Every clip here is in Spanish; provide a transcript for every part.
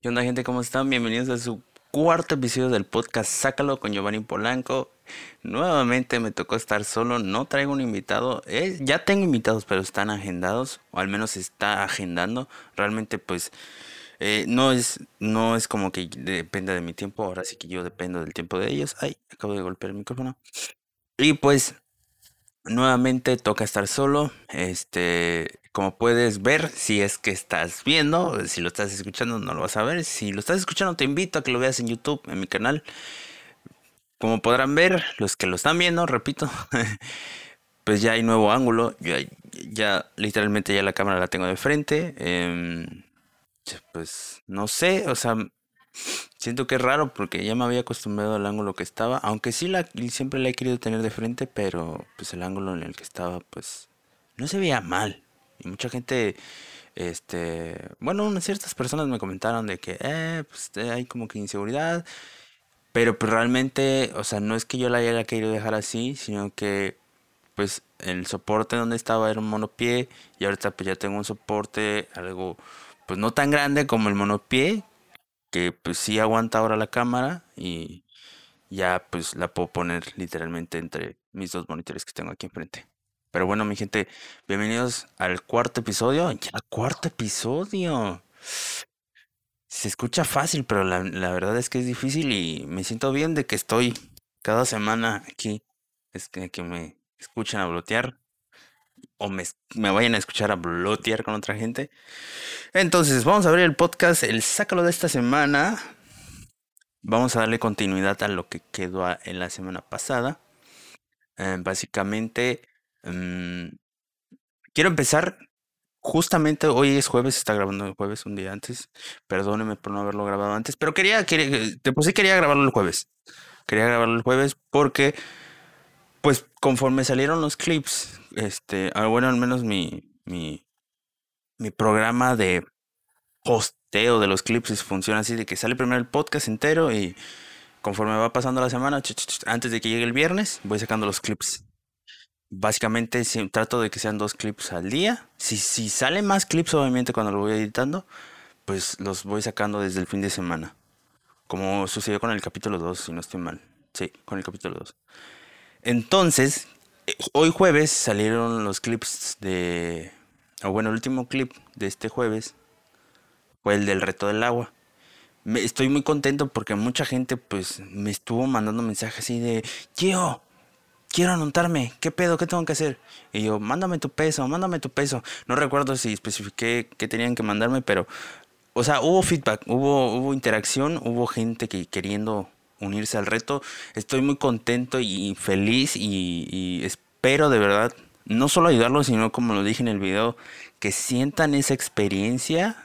¿Qué onda gente? ¿Cómo están? Bienvenidos a su cuarto episodio del podcast Sácalo con Giovanni Polanco. Nuevamente me tocó estar solo, no traigo un invitado. Eh, ya tengo invitados, pero están agendados, o al menos está agendando. Realmente pues eh, no, es, no es como que dependa de mi tiempo, ahora sí que yo dependo del tiempo de ellos. Ay, acabo de golpear el micrófono. Y pues nuevamente toca estar solo. Este, como puedes ver, si es que estás viendo, si lo estás escuchando no lo vas a ver. Si lo estás escuchando te invito a que lo veas en YouTube, en mi canal. Como podrán ver, los que lo están viendo, repito, pues ya hay nuevo ángulo. Ya, literalmente ya la cámara la tengo de frente. Em, pues no sé, o sea, siento que es raro porque ya me había acostumbrado al ángulo que estaba. Aunque sí la, siempre la he querido tener de frente, pero pues el ángulo en el que estaba, pues no se veía mal. Y mucha gente, este, bueno, unas ciertas personas me comentaron de que, eh, pues hay como que inseguridad. Pero pues realmente, o sea, no es que yo la haya querido dejar así, sino que pues el soporte donde estaba era un monopié y ahorita pues ya tengo un soporte algo pues no tan grande como el monopié, que pues sí aguanta ahora la cámara y ya pues la puedo poner literalmente entre mis dos monitores que tengo aquí enfrente. Pero bueno, mi gente, bienvenidos al cuarto episodio. Ya, cuarto episodio. Se escucha fácil, pero la, verdad es que es difícil y me siento bien de que estoy cada semana aquí. Es que, que me escuchan a blotear o me, me, vayan a escuchar a blotear con otra gente. Entonces, vamos a ver el podcast, el Sácalo de esta semana. Vamos a darle continuidad a lo que quedó en la semana pasada. Eh, básicamente, Mm, quiero empezar. Justamente hoy es jueves, está grabando el jueves un día antes. Perdóneme por no haberlo grabado antes, pero quería, quería, pues sí quería grabarlo el jueves. Quería grabarlo el jueves porque, pues, conforme salieron los clips, este, ah, bueno, al menos mi, mi, programa de posteo de los clips funciona así de que sale primero el podcast entero y conforme va pasando la semana, antes de que llegue el viernes, voy sacando los clips básicamente trato de que sean dos clips al día. Si, si salen más clips, obviamente, cuando lo voy editando, pues los voy sacando desde el fin de semana. Como sucedió con el capítulo 2, si no estoy mal. Sí, con el capítulo 2. Entonces, eh, hoy jueves salieron los clips de... O bueno, el último clip de este jueves fue el del reto del agua. Me, estoy muy contento porque mucha gente pues me estuvo mandando mensajes así de... Tío, quiero anotarme, ¿qué pedo? ¿Qué tengo que hacer? Y yo, mándame tu peso, mándame tu peso. No recuerdo si especifiqué qué tenían que mandarme, pero, o sea, hubo feedback, hubo, hubo interacción, hubo gente que queriendo unirse al reto. Estoy muy contento y feliz y, y espero de verdad, no solo ayudarlos, sino como lo dije en el video, que sientan esa experiencia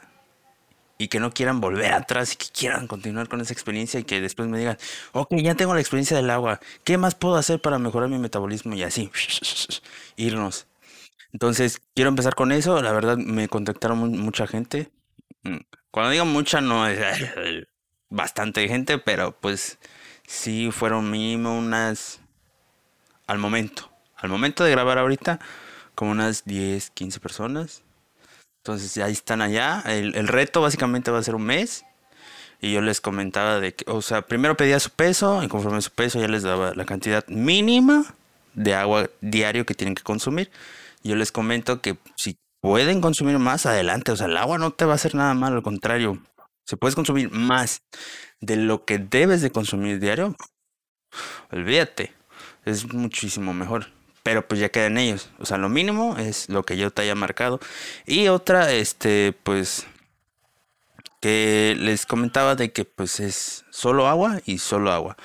y que no quieran volver atrás y que quieran continuar con esa experiencia y que después me digan, ok, ya tengo la experiencia del agua, ¿qué más puedo hacer para mejorar mi metabolismo? Y así, irnos. Entonces, quiero empezar con eso. La verdad, me contactaron mucha gente. Mm, cuando digo mucha, no es bastante gente, pero pues sí fueron mínimo unas... Al momento, al momento de grabar ahorita, como unas 10, 15 personas. Entonces ahí están allá. El, reto básicamente va a ser un mes. Y yo les comentaba de que, o sea, primero pedía su peso y conforme su peso ya les daba la cantidad mínima de agua diario que tienen que consumir. Yo les comento que si pueden consumir más adelante, o sea, el agua no te va a hacer nada mal, al contrario, si puedes consumir más de lo que debes de consumir diario, olvídate, es muchísimo mejor pero pues ya quedan ellos. O sea, lo mínimo es lo que yo te haya marcado. Y otra, este, pues, que les comentaba de que pues es solo agua y solo agua.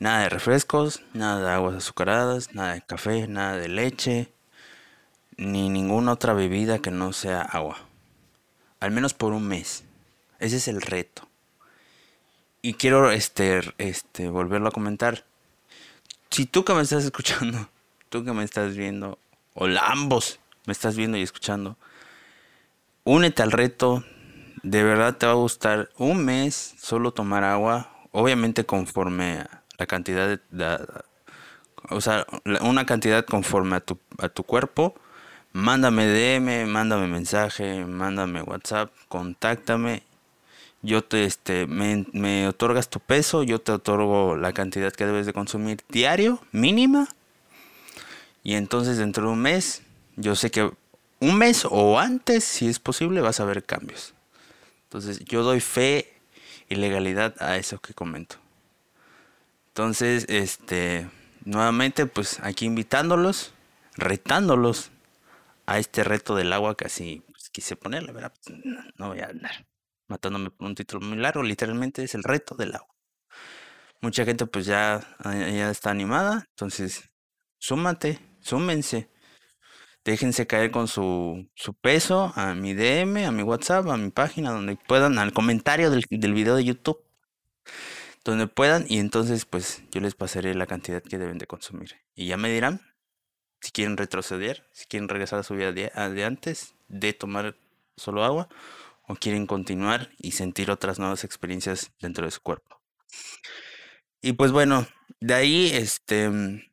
Nada de refrescos, nada de aguas azucaradas, nada de café, nada de leche, ni ninguna otra bebida que no sea agua. Al menos por un mes. Ese es el reto. Y quiero este, este, volverlo a comentar. Si tú que me estás escuchando tú que me estás viendo, o ambos me estás viendo y escuchando, únete al reto. De verdad te va a gustar un mes solo tomar agua, obviamente conforme a la cantidad de, o sea, una cantidad conforme a tu, a tu cuerpo. Mándame DM, mándame mensaje, mándame WhatsApp, contáctame yo te, este, me, otorgas tu peso, yo te otorgo la cantidad que debes de consumir diario, mínima. Y entonces dentro de un mes, yo sé que un mes o antes, si es posible, vas a ver cambios. Entonces yo doy fe y legalidad a eso que comento. Entonces, este, nuevamente, pues aquí invitándolos, retándolos a este reto del agua que así pues, quise ponerle, ¿verdad? Pues, no voy a andar matándome por un título muy largo, literalmente es el reto del agua. Mucha gente pues ya, ya está animada, entonces súmate, súmense. Déjense caer con su, su, peso a mi DM, a mi WhatsApp, a mi página, donde puedan, al comentario del, del video de YouTube donde puedan y entonces pues yo les pasaré la cantidad que deben de consumir. Y ya me dirán si quieren retroceder, si quieren regresar a su vida de, antes de tomar solo agua o quieren continuar y sentir otras nuevas experiencias dentro de su cuerpo. Y pues bueno, de ahí este en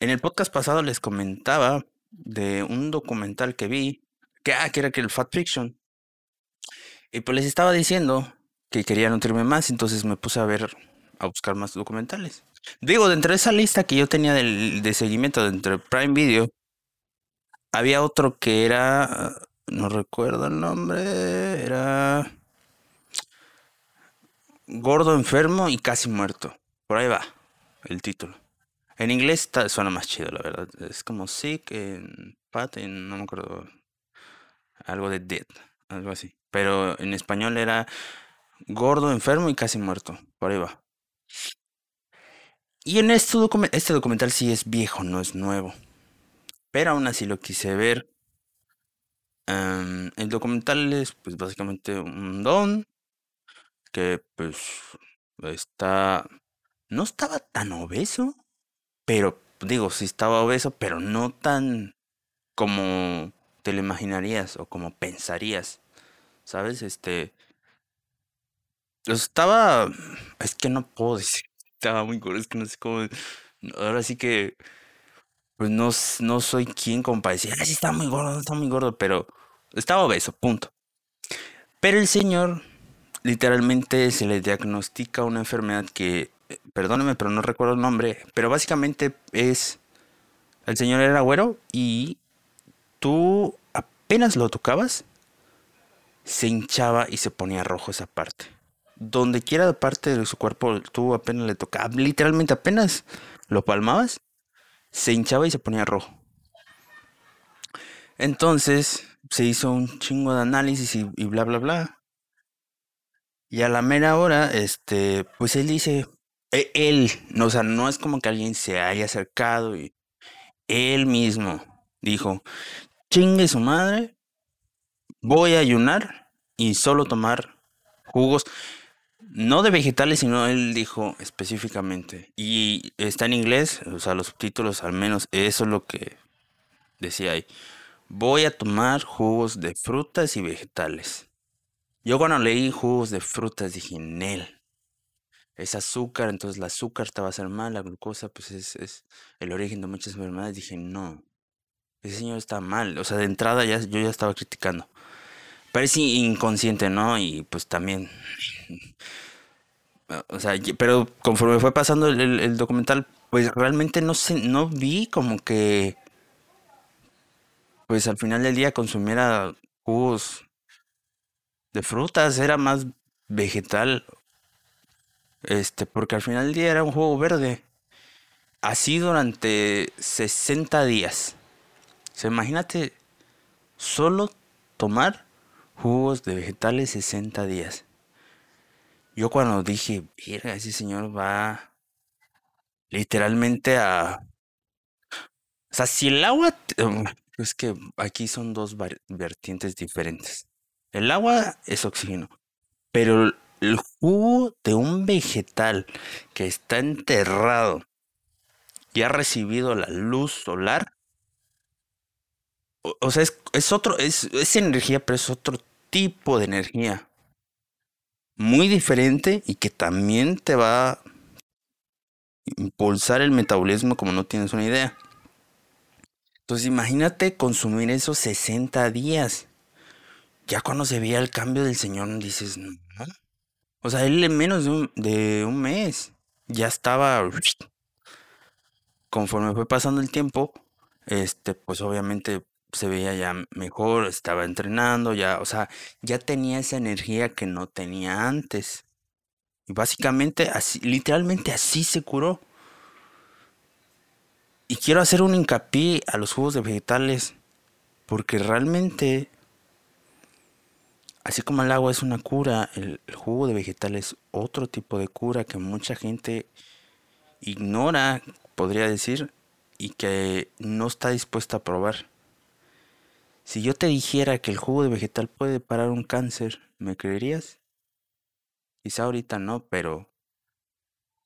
el podcast pasado les comentaba de un documental que vi que, ah, que era que el Fat Fiction. Y pues les estaba diciendo que quería nutrirme más, entonces me puse a ver, a buscar más documentales. Digo, dentro de esa lista que yo tenía de seguimiento dentro de Prime Video, había otro que era, no recuerdo el nombre, era Gordo, enfermo y casi muerto. Por ahí va el título. En inglés suena más chido, la verdad. Es como sick en fat, no me acuerdo. Algo de dead, algo así. Pero en español era gordo, enfermo y casi muerto. Por ahí va. Y en este, este documental sí es viejo, no es nuevo. Pero aún así lo quise ver. Em, el documental es pues básicamente un don que pues está... No estaba tan obeso, pero digo, sí estaba obeso, pero no tan como te lo imaginarías o como pensarías. ¿Sabes? Este estaba. Es que no puedo decir. Estaba muy gordo. Es que no sé cómo. Ahora sí que. Pues no, no soy quien como sí, está muy gordo, está muy gordo. Pero estaba obeso, punto. Pero el señor, literalmente, se le diagnostica una enfermedad que. Perdóneme, pero no recuerdo el nombre. Pero básicamente es. El señor era güero y tú apenas lo tocabas, se hinchaba y se ponía rojo esa parte donde quiera parte de su cuerpo tú apenas le tocaba, literalmente apenas lo palmabas, se hinchaba y se ponía rojo. Entonces se hizo un chingo de análisis y, bla bla bla. Y a la mera hora, este, pues él dice, e, él, no, o sea, no es como que alguien se haya acercado y él mismo dijo, chingue su madre, voy a ayunar y solo tomar jugos no de vegetales, sino él dijo específicamente. Y está en inglés, o sea, los subtítulos al menos, eso es lo que decía ahí. Voy a tomar jugos de frutas y vegetales. Yo cuando leí jugos de frutas dije, Nel, es azúcar, entonces el azúcar te va a hacer mal, la glucosa pues es, es el origen de muchas enfermedades. Dije, no, ese señor está mal. O sea, de entrada ya, yo ya estaba criticando. Parece inconsciente, ¿no? Y pues también o sea, pero conforme fue pasando el, documental, pues realmente no sé, no vi como que, pues al final del día consumiera jugos de frutas, era más vegetal, este, porque al final del día era un jugo verde. Así durante 60 días. O sea, imagínate solo tomar jugos de vegetales 60 días. Yo cuando dije, mira, ese señor va literalmente a... O sea, si el agua... Um, es que aquí son dos vertientes diferentes. El agua es oxígeno, pero el jugo de un vegetal que está enterrado y ha recibido la luz solar, o, sea, es, es otro, es, es energía, pero es otro tipo de energía muy diferente y que también te va a impulsar el metabolismo como no tienes una idea. Entonces imagínate consumir esos 60 días. Ya cuando se veía el cambio del Señor dices, no, O sea, él en menos de un, de un mes ya estaba... Conforme fue pasando el tiempo, este, pues obviamente se veía ya mejor, estaba entrenando, ya, o sea, ya tenía esa energía que no tenía antes. Y básicamente así, literalmente así se curó. Y quiero hacer un hincapié a los jugos de vegetales, porque realmente, así como el agua es una cura, el, jugo de vegetales es otro tipo de cura que mucha gente ignora, podría decir, y que no está dispuesta a probar. Si yo te dijera que el jugo de vegetal puede parar un cáncer, ¿me creerías? Quizá ahorita no, pero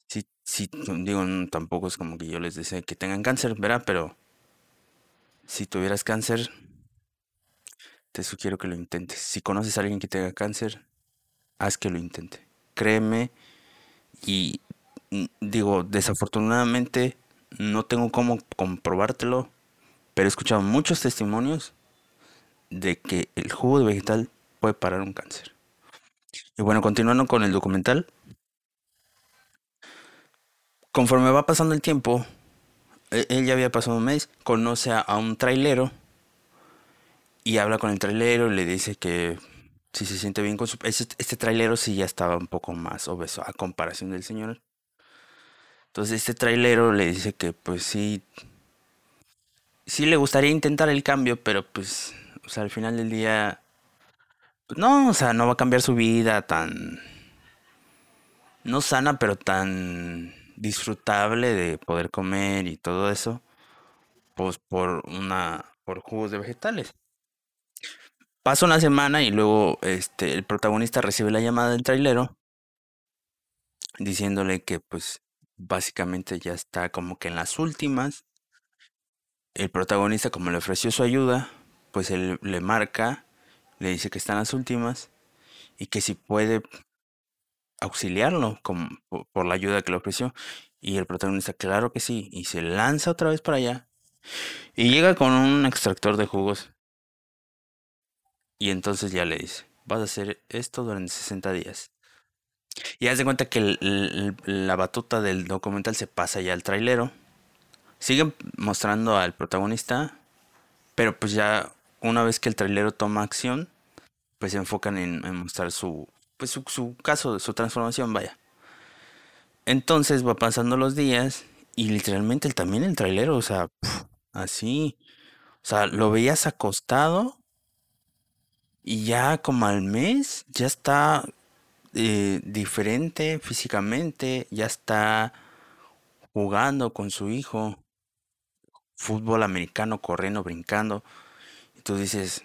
si, si digo, tampoco es como que yo les desee que tengan cáncer, ¿verdad? Pero si tuvieras cáncer, te sugiero que lo intentes. Si conoces a alguien que tenga cáncer, haz que lo intente. Créeme y digo, desafortunadamente no tengo cómo comprobártelo, pero he escuchado muchos testimonios de que el jugo de vegetal puede parar un cáncer. Y bueno, continuando con el documental, conforme va pasando el tiempo, e-, él ya había pasado un mes, conoce a un trailero y habla con el trailero y le dice que si se siente bien con su... Este, este trailero sí ya estaba un poco más obeso a comparación del señor. Entonces este trailero le dice que pues sí, sí le gustaría intentar el cambio, pero pues, o sea, al final del día, pues no, o sea, no va a cambiar su vida tan, no sana, pero tan disfrutable de poder comer y todo eso, pues por una, por jugos de vegetales. Pasa una semana y luego este, el protagonista recibe la llamada del trailero diciéndole que pues básicamente ya está como que en las últimas. El protagonista, como le ofreció su ayuda, pues él le marca, le dice que está en las últimas y que si puede auxiliarlo por la ayuda que le ofreció. Y el protagonista, claro que sí, y se lanza otra vez para allá. Y llega con un extractor de jugos. Y entonces ya le dice, vas a hacer esto durante 60 días. Y haz de cuenta que la batuta del documental se pasa ya al trailero. Siguen mostrando al protagonista, pero pues ya una vez que el trailero toma acción, pues se enfocan en, mostrar su, pues su, su, caso, su transformación, vaya. Entonces va pasando los días y literalmente también el trailero, o sea, así, o sea, lo veías acostado y ya como al mes ya está eh, diferente físicamente, ya está jugando con su hijo, fútbol americano, corriendo, brincando. Tú dices,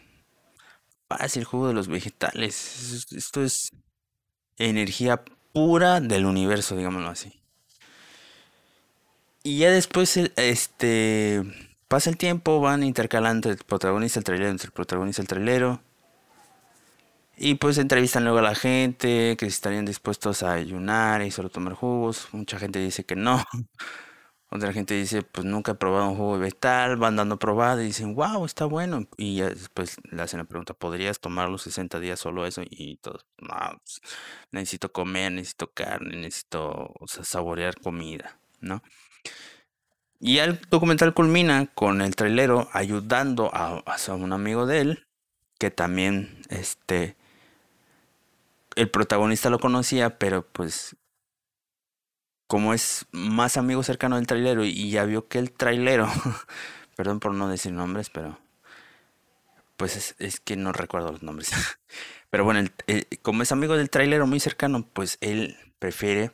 pasa el jugo de los vegetales. Esto es energía pura del universo, digámoslo así. Y ya después, este, pasa el tiempo, van intercalando el protagonista, el trailero, entre el protagonista, el trailero. Y pues entrevistan luego a la gente que estarían dispuestos a ayunar y solo tomar jugos. Mucha gente dice que no. Otra gente dice, pues nunca he probado un jugo vegetal, van dando probada y dicen, wow, está bueno. Y ya después le hacen la pregunta, ¿podrías tomar los 60 días solo eso? Y todos, no, pues, necesito comer, necesito carne, necesito saborear comida, ¿no? Y el documental culmina con el trailero ayudando a, a un amigo de él, que también, este, el protagonista lo conocía, pero pues como es más amigo cercano del trailero y ya vio que el trailero, perdón por no decir nombres, pero pues es, que no recuerdo los nombres. Pero bueno, como es amigo del trailero muy cercano, pues él prefiere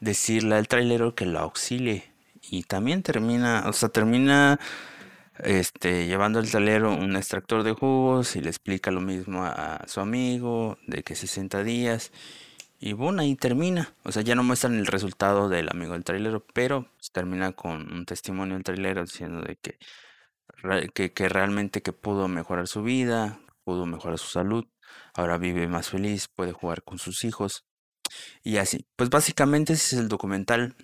decirle al trailero que lo auxilie. Y también termina, o sea, termina este, llevando al talero un extractor de jugos y le explica lo mismo a, su amigo de que 60 días y bueno, ahí termina. O sea, ya no muestran el resultado del amigo del trailero, pero termina con un testimonio del trailero diciendo de que, que, que realmente que pudo mejorar su vida, pudo mejorar su salud, ahora vive más feliz, puede jugar con sus hijos y así. Pues básicamente ese es el documental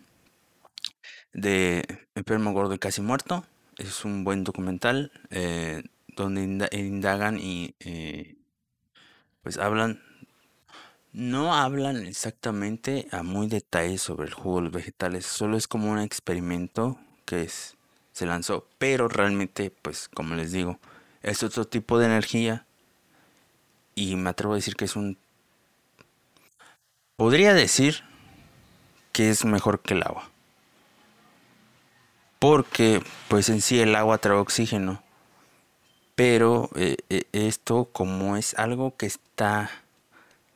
de Enfermo Gordo y Casi Muerto es un buen documental eh, donde indagan y eh, pues hablan No hablan exactamente a muy detalle sobre el jugo de los vegetales, solo es como un experimento que es, se lanzó, pero realmente, pues como les digo, es otro tipo de energía y me atrevo a decir que es un... Podría decir que es mejor que el agua, porque pues en sí el agua trae oxígeno, pero eh, eh, esto como es algo que está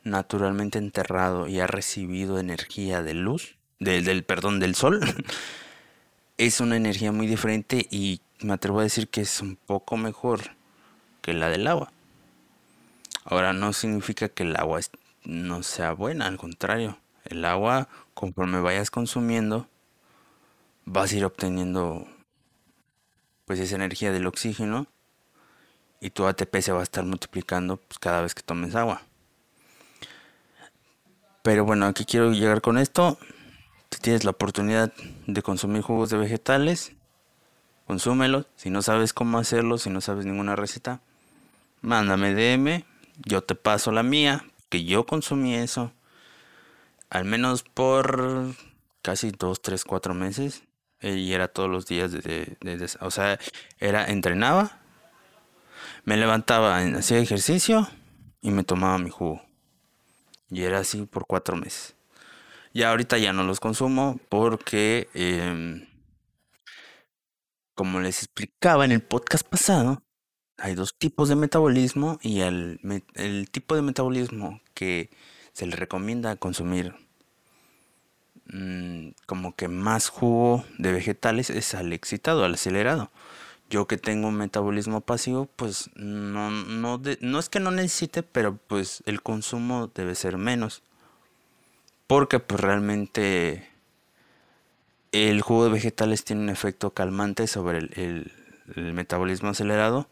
naturalmente enterrado y ha recibido energía de luz, del perdón, del sol, es una energía muy diferente y me atrevo a decir que es un poco mejor que la del agua. Ahora no significa que el agua no sea buena, al contrario, el agua conforme vayas consumiendo vas a ir obteniendo pues esa energía del oxígeno y tu ATP se va a estar multiplicando pues, cada vez que tomes agua. Pero bueno, aquí quiero llegar con esto. Si tienes la oportunidad de consumir jugos de vegetales, consúmelos. Si no sabes cómo hacerlo, si no sabes ninguna receta, mándame DM. Yo te paso la mía, que yo consumí eso. Al menos por casi 2, 3, 4 meses. Y era todos los días de, o sea, era entrenaba, me levantaba, hacía ejercicio y me tomaba mi jugo. Y era así por cuatro meses. Y ahorita ya no los consumo porque, em, como les explicaba en el podcast pasado, hay dos tipos de metabolismo y el, tipo de metabolismo que se le recomienda consumir mm, como que más jugo de vegetales es al excitado, al acelerado. Yo que tengo un metabolismo pasivo, pues no, no, no es que no necesite, pero pues el consumo debe ser menos. Porque pues realmente el jugo de vegetales tiene un efecto calmante sobre el, metabolismo acelerado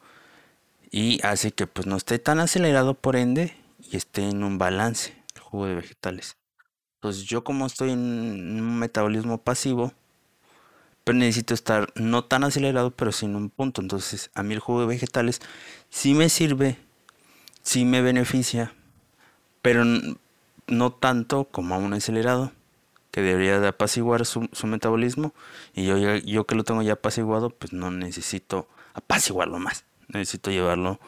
y hace que pues no esté tan acelerado por ende y esté en un balance el jugo de vegetales. Entonces yo como estoy en un metabolismo pasivo, pero necesito estar no tan acelerado, pero sin un punto. Entonces, a mí el jugo de vegetales sí me sirve, sí me beneficia, pero no tanto como a un acelerado, que debería de apaciguar su, metabolismo. Y yo, yo que lo tengo ya apaciguado, pues no necesito apaciguarlo más. Necesito llevarlo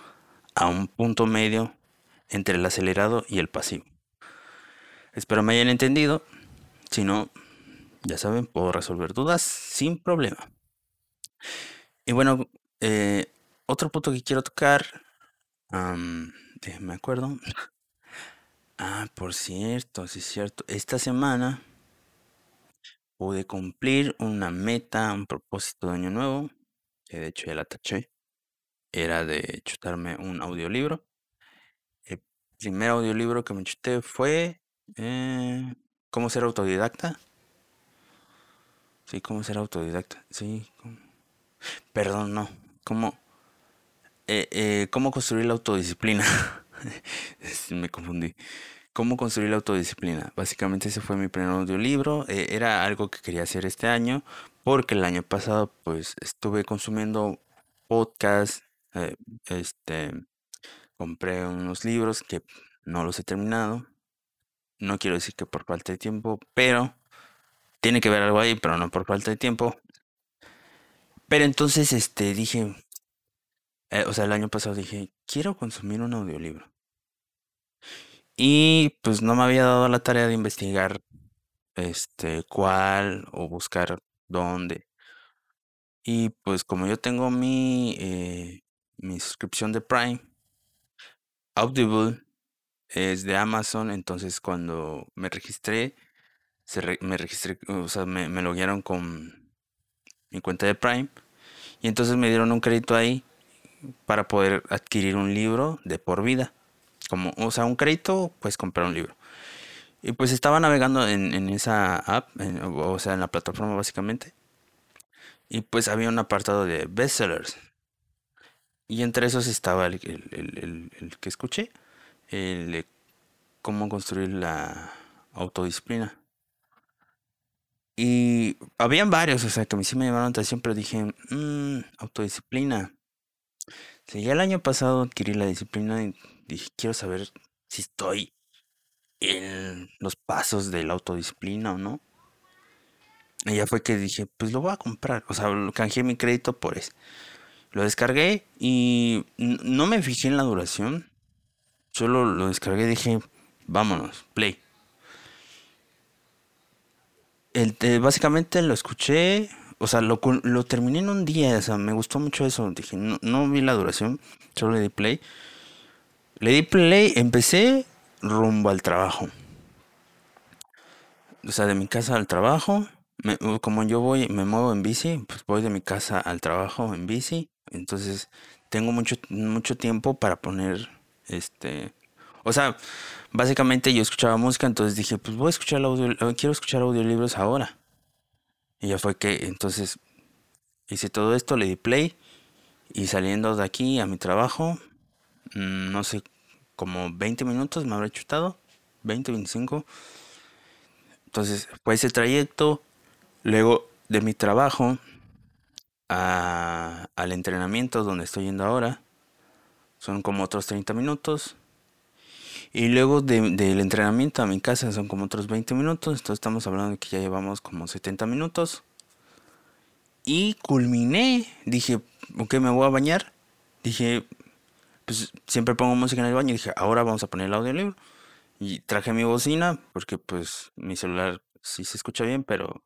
a un punto medio entre el acelerado y el pasivo. Espero me hayan entendido. Si no, ya saben, puedo resolver dudas sin problema. Y bueno, eh, otro punto que quiero tocar. me acuerdo. Ah, por cierto, sí es cierto. Esta semana pude cumplir una meta, un propósito de año nuevo, de hecho ya la taché. Era de chutarme un audiolibro. El primer audiolibro que me chuté fue eh, ¿Cómo ser autodidacta? Sí, cómo ser autodidacta. Sí. Perdón, no. ¿Cómo, eh, eh, ¿Cómo construir la autodisciplina? Me confundí. ¿Cómo construir la autodisciplina? Básicamente ese fue mi primer audiolibro. Eh, era algo que quería hacer este año porque el año pasado pues estuve consumiendo podcasts. este, compré unos libros que no los he terminado. No quiero decir que por falta de tiempo, pero tiene que ver algo ahí, pero no por falta de tiempo. Pero entonces, este, dije, eh, o sea, el año pasado dije, quiero consumir un audiolibro. Y pues no me había dado la tarea de investigar, este, cuál o buscar dónde. Y pues como yo tengo mi, eh, mi suscripción de Prime, Audible es de Amazon, entonces cuando me registré, me registré, o sea, me, me loguearon con mi cuenta de Prime y entonces me dieron un crédito ahí para poder adquirir un libro de por vida. Como, o sea, un crédito, pues comprar un libro. Y pues estaba navegando en, en esa app, o sea, en la plataforma básicamente. Y pues había un apartado de bestsellers. Y entre esos estaba el, el, el que escuché, el de cómo construir la autodisciplina. Y habían varios, o sea, que a mí sí me llamaron la atención, pero dije, mmm, autodisciplina. Si ya el año pasado adquirí la disciplina y dije, quiero saber si estoy los pasos de la autodisciplina o no. Y ya fue que dije, pues lo voy a comprar. O sea, canjeé mi crédito por eso. Lo descargué y no me fijé en la duración. Solo lo descargué y dije, vámonos, play. Básicamente lo escuché, o sea, lo, lo, terminé en un día, o sea, me gustó mucho eso. Dije, no, no vi la duración, solo le di play. Le di play, empecé rumbo al trabajo. O sea, de mi casa al trabajo. como yo voy, me muevo en bici, pues voy de mi casa al trabajo en bici. Entonces, tengo mucho, mucho tiempo para poner, este, o sea, básicamente yo escuchaba música, entonces dije, pues voy a escuchar audio, eh, quiero escuchar audiolibros ahora. Y ya fue que, entonces, hice todo esto, le di play, y saliendo de aquí a mi trabajo, mm, no sé, como 20 minutos me habré chutado, 20, 25. Entonces, fue ese trayecto, luego de mi trabajo, al entrenamiento donde estoy yendo ahora. Son como otros 30 minutos. Y luego del entrenamiento a mi casa son como otros 20 minutos. Entonces estamos hablando de que ya llevamos como 70 minutos. Y culminé. Dije, ok, me voy a bañar. Dije, pues siempre pongo música en el baño. Dije, ahora vamos a poner el audiolibro. Y traje mi bocina porque pues mi celular sí se escucha bien, pero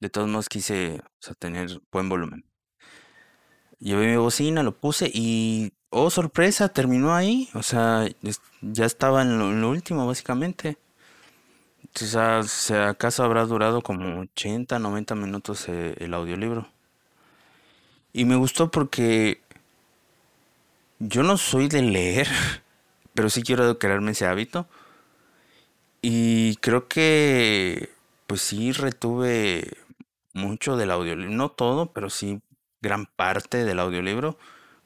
de todos modos quise tener buen volumen. Llevé mi bocina, lo puse y, oh sorpresa, terminó ahí. O sea, ya estaba en lo, último básicamente. O sea, si acaso habrá durado como 80, 90 minutos eh, el audiolibro. Y me gustó porque yo no soy de leer, pero sí quiero crearme ese hábito. Y creo que, pues sí, retuve mucho del audiolibro, no todo, pero sí gran parte del audiolibro,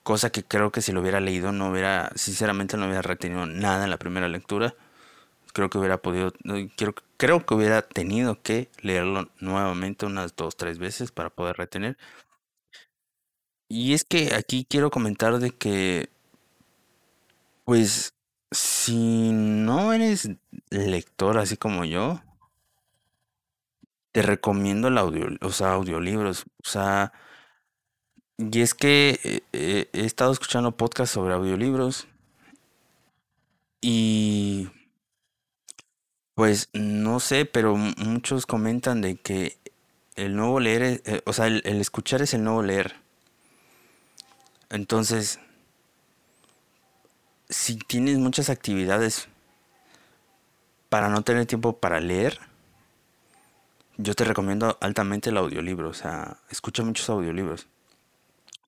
cosa que creo que si lo hubiera leído no hubiera, sinceramente no hubiera retenido nada en la primera lectura. Creo que hubiera podido, quiero, creo que hubiera tenido que leerlo nuevamente unas dos, tres veces para poder retener. Y es que aquí quiero comentar de que, pues, si no eres lector así como yo, te recomiendo el audio, sea, audiolibros. O sea, y es que eh, eh, he estado escuchando podcasts sobre audiolibros y pues no sé, pero muchos comentan de que el nuevo leer, eh, o sea, el, el escuchar es el nuevo leer. Entonces, si tienes muchas actividades para no tener tiempo para leer, yo te recomiendo altamente el audiolibro. O sea, escucha muchos audiolibros.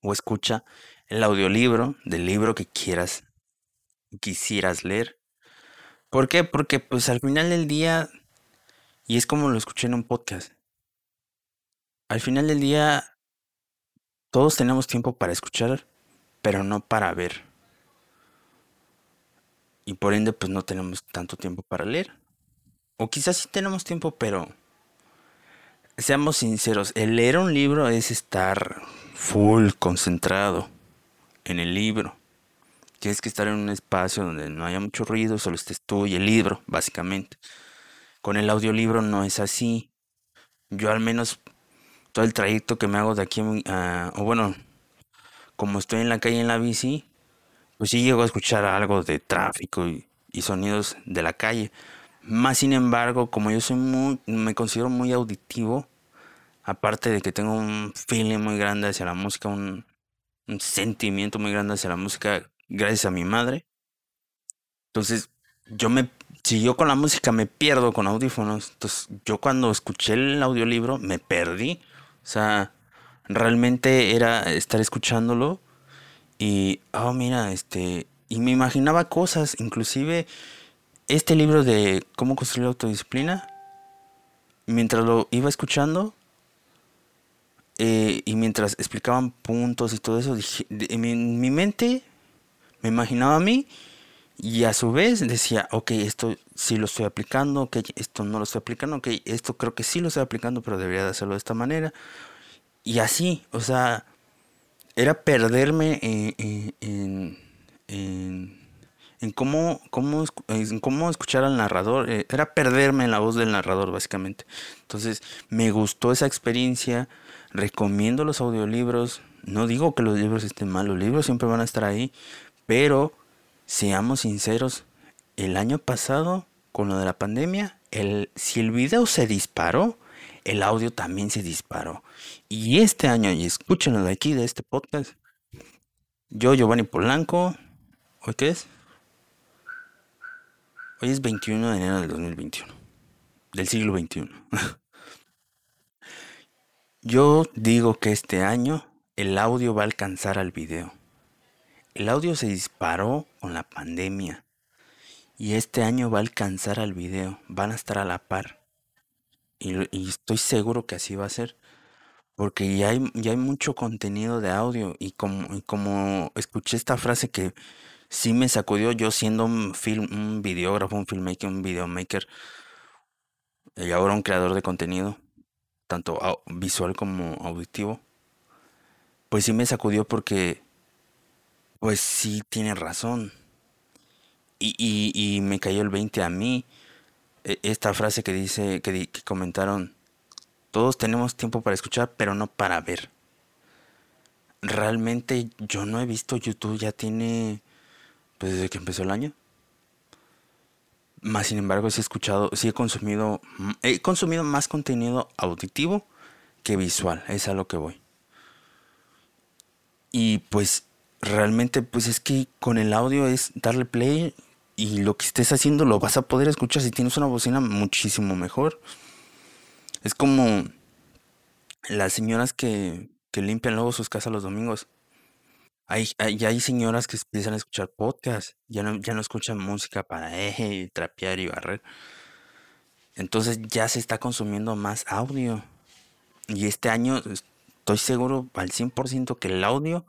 O escucha el audiolibro del libro que quieras, quisieras leer. ¿Por qué? Porque pues al final del día, y es como lo escuché en un podcast, al final del día todos tenemos tiempo para escuchar, pero no para ver. Y por ende pues no tenemos tanto tiempo para leer. O quizás sí tenemos tiempo, pero seamos sinceros, el leer un libro es estar full concentrado en el libro. Tienes que estar en un espacio donde no haya mucho ruido, solo estés tú y el libro, básicamente. Con el audiolibro no es así. Yo al menos todo el trayecto que me hago de aquí o bueno, como estoy en la calle en la bici, pues sí llego a escuchar algo de tráfico y sonidos de la calle. Más sin embargo, como yo soy muy, me considero muy auditivo, aparte de que tengo un feeling muy grande hacia la música, un, sentimiento muy grande hacia la música, gracias a mi madre. Entonces, yo me, si yo con la música me pierdo con audífonos, entonces yo cuando escuché el audiolibro me perdí. O sea, realmente era estar escuchándolo y, oh, mira, este, y me imaginaba cosas, inclusive este libro de cómo construir la autodisciplina, mientras lo iba escuchando eh, y mientras explicaban puntos y todo eso, en, mi, mente me imaginaba a mí y a su vez decía, ok, esto sí lo estoy aplicando, ok, esto no lo estoy aplicando, ok, esto creo que sí lo estoy aplicando, pero debería de hacerlo de esta manera. Y así, o sea, era perderme en en cómo, cómo, en cómo escuchar al narrador. eh, era perderme en la voz del narrador, básicamente. Entonces, me gustó esa experiencia. Recomiendo los audiolibros. No digo que los libros estén mal, los libros siempre van a estar ahí. Pero, seamos sinceros, el año pasado, con lo de la pandemia, el, si el video se disparó, el audio también se disparó. Y este año, y escúchenlo de aquí, de este podcast, yo, Giovanni Polanco, ¿hoy qué es? Hoy es 21 de enero del 2021, del siglo XXI. Yo digo que este año el audio va a alcanzar al video. El audio se disparó con la pandemia y este año va a alcanzar al video. Van a estar a la par. Y, estoy seguro que así va a ser. Porque ya hay, ya hay mucho contenido de audio. Y como, y como escuché esta frase que sí me sacudió yo siendo un film, un videógrafo, un filmmaker, un videomaker y ahora un creador de contenido, tanto visual como auditivo, pues sí me sacudió porque pues sí tiene razón. Y, y, y me cayó el 20 a mí. e- Esta frase que dice, que, que comentaron, todos tenemos tiempo para escuchar, pero no para ver. Realmente yo no he visto YouTube, ya tiene, pues desde que empezó el año. Más sin embargo, sí he escuchado, sí he consumido, he consumido más contenido auditivo que visual, es a lo que voy. Y pues realmente pues es que con el audio es darle play y lo que estés haciendo lo vas a poder escuchar si tienes una bocina muchísimo mejor. Es como las señoras que, que limpian luego sus casas los domingos. Hay, hay, hay señoras que empiezan a escuchar podcast, ya no, ya no escuchan música para eje, trapear y barrer. Entonces ya se está consumiendo más audio. Y este año estoy seguro al 100% que el audio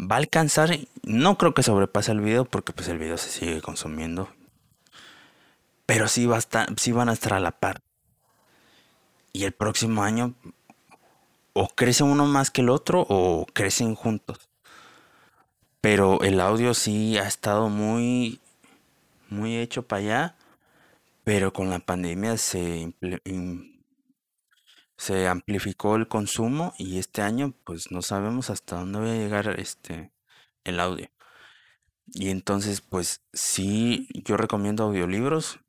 va a alcanzar, no creo que sobrepase el video porque pues el video se sigue consumiendo, pero sí, va a estar, sí van a estar a la par. Y el próximo año o crece uno más que el otro o crecen juntos. Pero el audio sí ha estado muy, muy hecho para allá, pero con la pandemia se, se amplificó el consumo y este año pues no sabemos hasta dónde va a llegar este el audio. Y entonces pues sí, yo recomiendo audiolibros.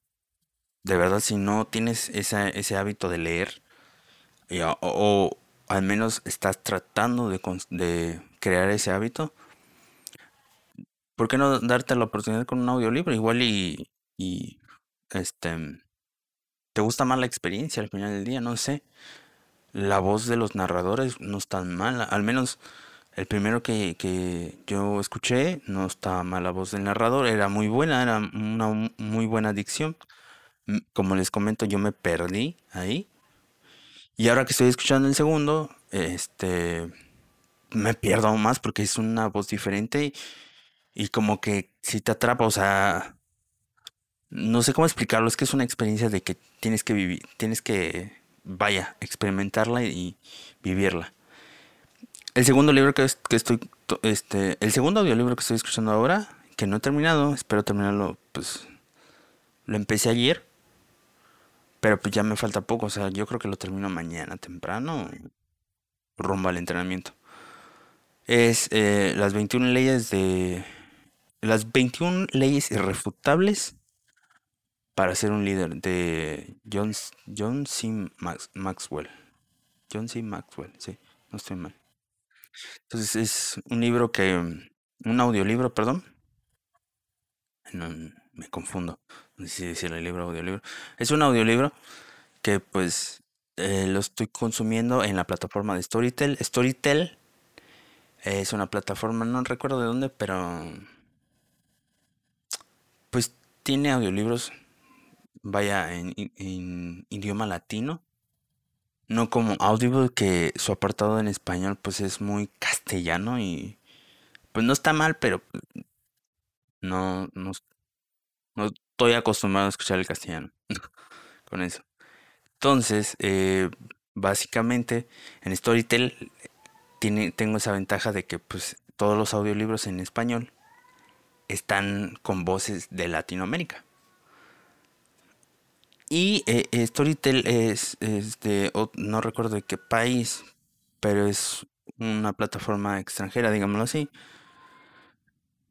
De verdad, si no tienes esa- ese hábito de leer o, o al menos estás tratando de, de crear ese hábito, ¿por qué no darte la oportunidad con un audiolibro? Igual y, y este, te gusta más la experiencia al final del día, no sé. La voz de los narradores no es tan mala. Al menos el primero que, que yo escuché no estaba mal la voz del narrador. Era muy buena, era una mu- muy buena dicción. M- Como les comento, yo me perdí ahí. Y ahora que estoy escuchando el segundo, este, me pierdo aún más porque es una voz diferente y como que si te atrapa, o sea, no sé cómo explicarlo, es que es una experiencia de que tienes que vivir, tienes que, vaya, experimentarla y vivirla. El segundo libro que, es- que estoy, to- este, el segundo audiolibro que estoy escuchando ahora, que no he terminado, espero terminarlo, pues, lo empecé ayer, pero pues ya me falta poco, o sea, yo creo que lo termino mañana temprano, rumbo al entrenamiento. Es eh, las 21 leyes de, las 21 leyes irrefutables para ser un líder de John, John C. Max- Maxwell. John C. Maxwell, sí, no estoy mal. Entonces es un libro que, un audiolibro, perdón, me confundo, no sé si decir el libro o audiolibro. Es un audiolibro que pues eh, lo estoy consumiendo en la plataforma de Storytel. Storytel es una plataforma, no recuerdo de dónde, pero pues tiene audiolibros, vaya, en, idioma latino. No como Audible, que su apartado en español pues es muy castellano y pues no está mal, pero no, no, no estoy acostumbrado a escuchar el castellano con eso. Entonces, eh, básicamente en Storytel tiene, tengo esa ventaja de que pues todos los audiolibros en español están con voces de Latinoamérica. Y eh, eh, Storytel es, de, no recuerdo de qué país, pero es una plataforma extranjera, digámoslo así.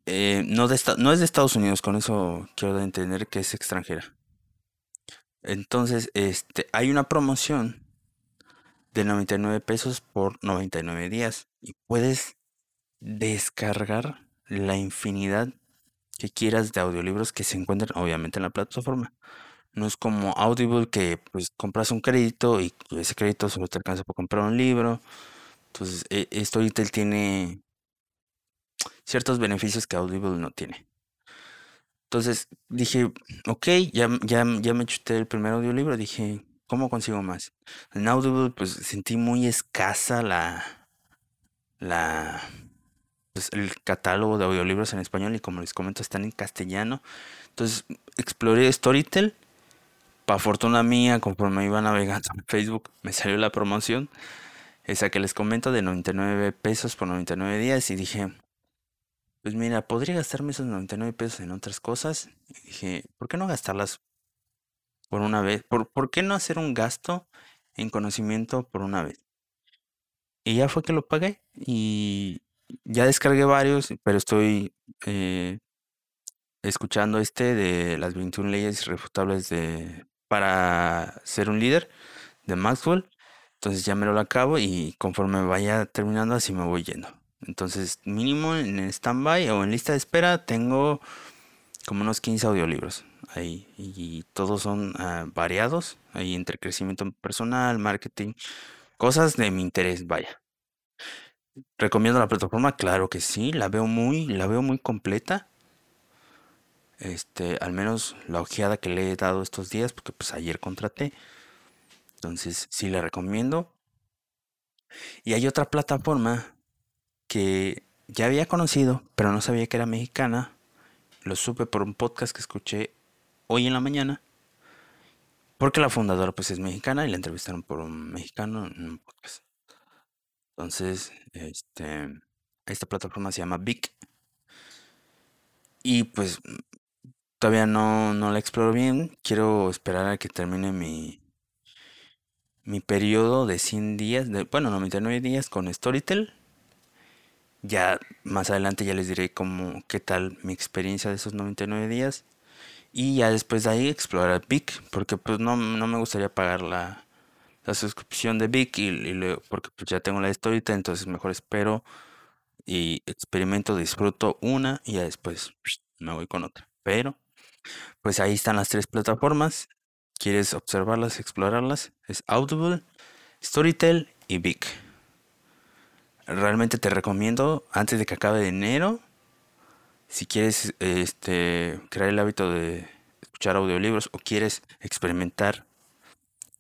Eh, no, de, no es de Estados Unidos, con eso quiero entender que es extranjera. Entonces, este, hay una promoción de 99 pesos por 99 días y puedes descargar la infinidad que quieras de audiolibros que se encuentran obviamente en la plataforma. No es como Audible que pues compras un crédito y ese crédito solo te alcanza para comprar un libro. Entonces, e, Storytel tiene ciertos beneficios que Audible no tiene. Entonces dije, ok, ya, ya, ya me chuté el primer audiolibro, dije, ¿cómo consigo más? En Audible pues sentí muy escasa la, la, pues, el catálogo de audiolibros en español y como les comento están en castellano. Entonces exploré Storytel. Para fortuna mía, conforme iba navegando en Facebook, me salió la promoción. Esa que les comento de 99 pesos por 99 días y dije, pues mira, podría gastarme esos 99 pesos en otras cosas. Dije, ¿por qué no gastarlas por una vez? ¿Por, ¿Por qué no hacer un gasto en conocimiento por una vez? Y ya fue que lo pagué y ya descargué varios, pero estoy eh, escuchando este de las 21 leyes irrefutables de, para ser un líder de Maxwell. Entonces ya me lo acabo y conforme vaya terminando así me voy yendo. Entonces, mínimo en stand-by o en lista de espera tengo como unos 15 audiolibros ahí. Y todos son ah, variados. Ahí entre crecimiento personal, marketing, cosas de mi interés, vaya. ¿Recomiendo la plataforma? Claro que sí, la veo muy, la veo muy completa. Este, al menos la ojeada que le he dado estos días, porque pues ayer contraté. Entonces, sí la recomiendo. Y hay otra plataforma que ya había conocido, pero no sabía que era mexicana. Lo supe por un podcast que escuché hoy en la mañana. Porque la fundadora pues es mexicana y la entrevistaron por un mexicano en un podcast. Entonces, este, esta plataforma se llama Vic. Y pues todavía no, no la exploro bien. Quiero esperar a que termine mi, mi periodo de 100 días, de, bueno, 99 días con Storytel ya más adelante ya les diré cómo, qué tal mi experiencia de esos 99 días. Y ya después de ahí explorar Vic, porque pues no, me gustaría pagar la, la suscripción de Vic y, porque pues ya tengo la historita, entonces mejor espero y experimento, disfruto una y ya después me voy con otra. Pero pues ahí están las tres plataformas. ¿Quieres observarlas, explorarlas? Es Audible, Storytel y Vic realmente te recomiendo antes de que acabe de enero, si quieres este, crear el hábito de escuchar audiolibros o quieres experimentar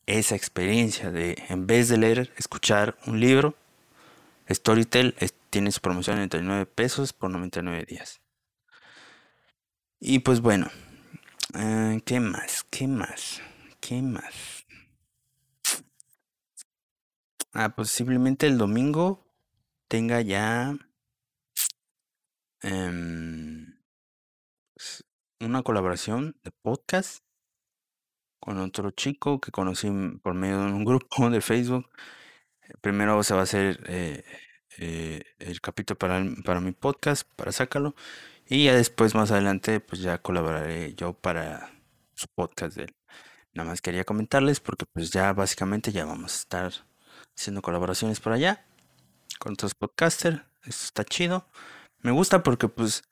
esa experiencia de en vez de leer, escuchar un libro, Storytel tiene su promoción de 99 pesos por 99 días. Y pues bueno, eh, ¿qué más? ¿Qué más? ¿Qué más? Ah, posiblemente el domingo tenga ya em, una colaboración de podcast con otro chico que conocí por medio de un grupo de Facebook. Primero se va a hacer eh, eh, el capítulo para, para mi podcast, para sacarlo. Y ya después, más adelante, pues ya colaboraré yo para su podcast de él. Nada más quería comentarles porque pues ya básicamente ya vamos a estar haciendo colaboraciones por allá con otros podcasters. Esto está chido. Me gusta porque pues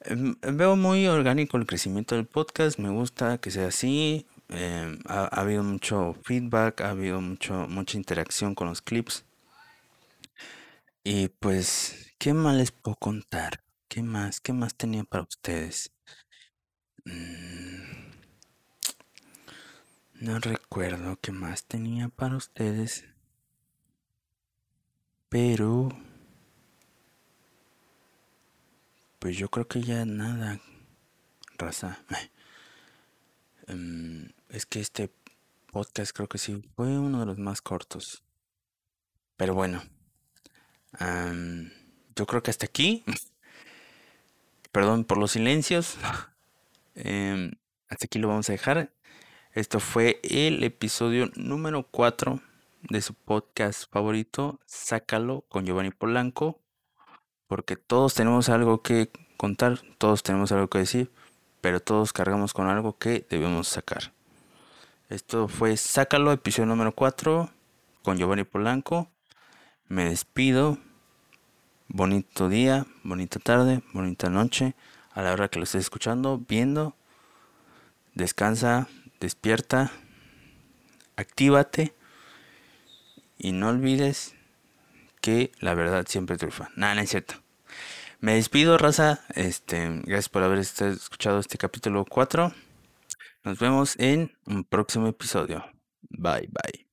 em, veo muy orgánico el crecimiento del podcast. Me gusta que sea así. Em, ha, habido mucho feedback, ha habido mucho, mucha interacción con los clips. Y pues, ¿qué más les puedo contar? ¿Qué más? ¿Qué más tenía para ustedes? Mm, no recuerdo qué más tenía para ustedes. Pero... Pues yo creo que ya nada, raza. Em, es que este podcast creo que sí fue uno de los más cortos. Pero bueno. yo creo que hasta aquí. perdón por los silencios. Em, hasta aquí lo vamos a dejar. Esto fue el episodio número 4 de su podcast favorito, Sácalo con Giovanni Polanco. Porque todos tenemos algo que contar, todos tenemos algo que decir, pero todos cargamos con algo que debemos sacar. Esto fue Sácalo, episodio número 4 con Giovanni Polanco. Me despido. Bonito día, bonita tarde, bonita noche. A la hora que lo estés escuchando, viendo. Descansa, despierta, actívate y no olvides que la verdad siempre triunfa. Nada, no es cierto. Me despido, raza. Este, gracias por haber escuchado este capítulo 4. Nos vemos en un próximo episodio. Bye, bye.